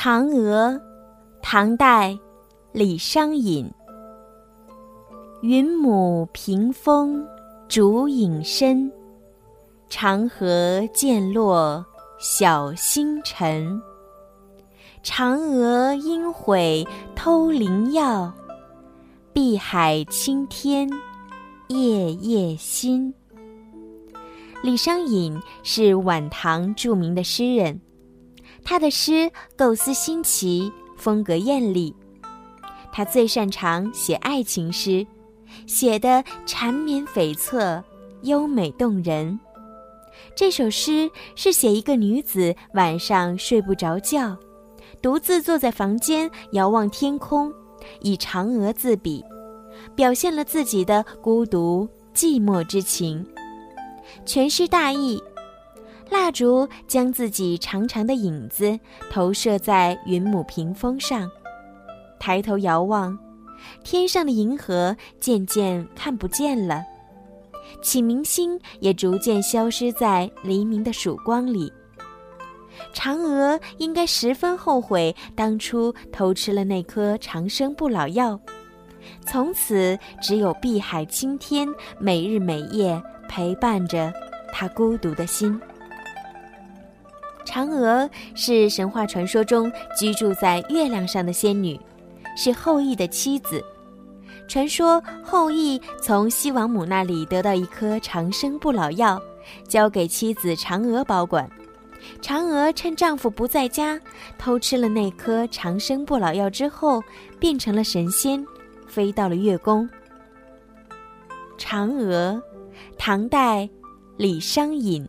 嫦娥，唐代，李商隐。云母屏风烛影深，长河渐落晓星沉。嫦娥应悔偷灵药，碧海青天夜夜心。李商隐是晚唐著名的诗人。他的诗构思新奇，风格艳丽。他最擅长写爱情诗，写的缠绵悱恻，优美动人。这首诗是写一个女子晚上睡不着觉，独自坐在房间遥望天空，以嫦娥自比，表现了自己的孤独寂寞之情。全诗大意。蜡烛将自己长长的影子投射在云母屏风上，抬头遥望，天上的银河渐渐看不见了，启明星也逐渐消失在黎明的曙光里。嫦娥应该十分后悔当初偷吃了那颗长生不老药，从此只有碧海青天每日每夜陪伴着她孤独的心。嫦娥是神话传说中居住在月亮上的仙女，是后羿的妻子。传说后羿从西王母那里得到一颗长生不老药，交给妻子嫦娥保管。嫦娥趁丈夫不在家，偷吃了那颗长生不老药之后，变成了神仙，飞到了月宫。嫦娥，唐代，李商隐。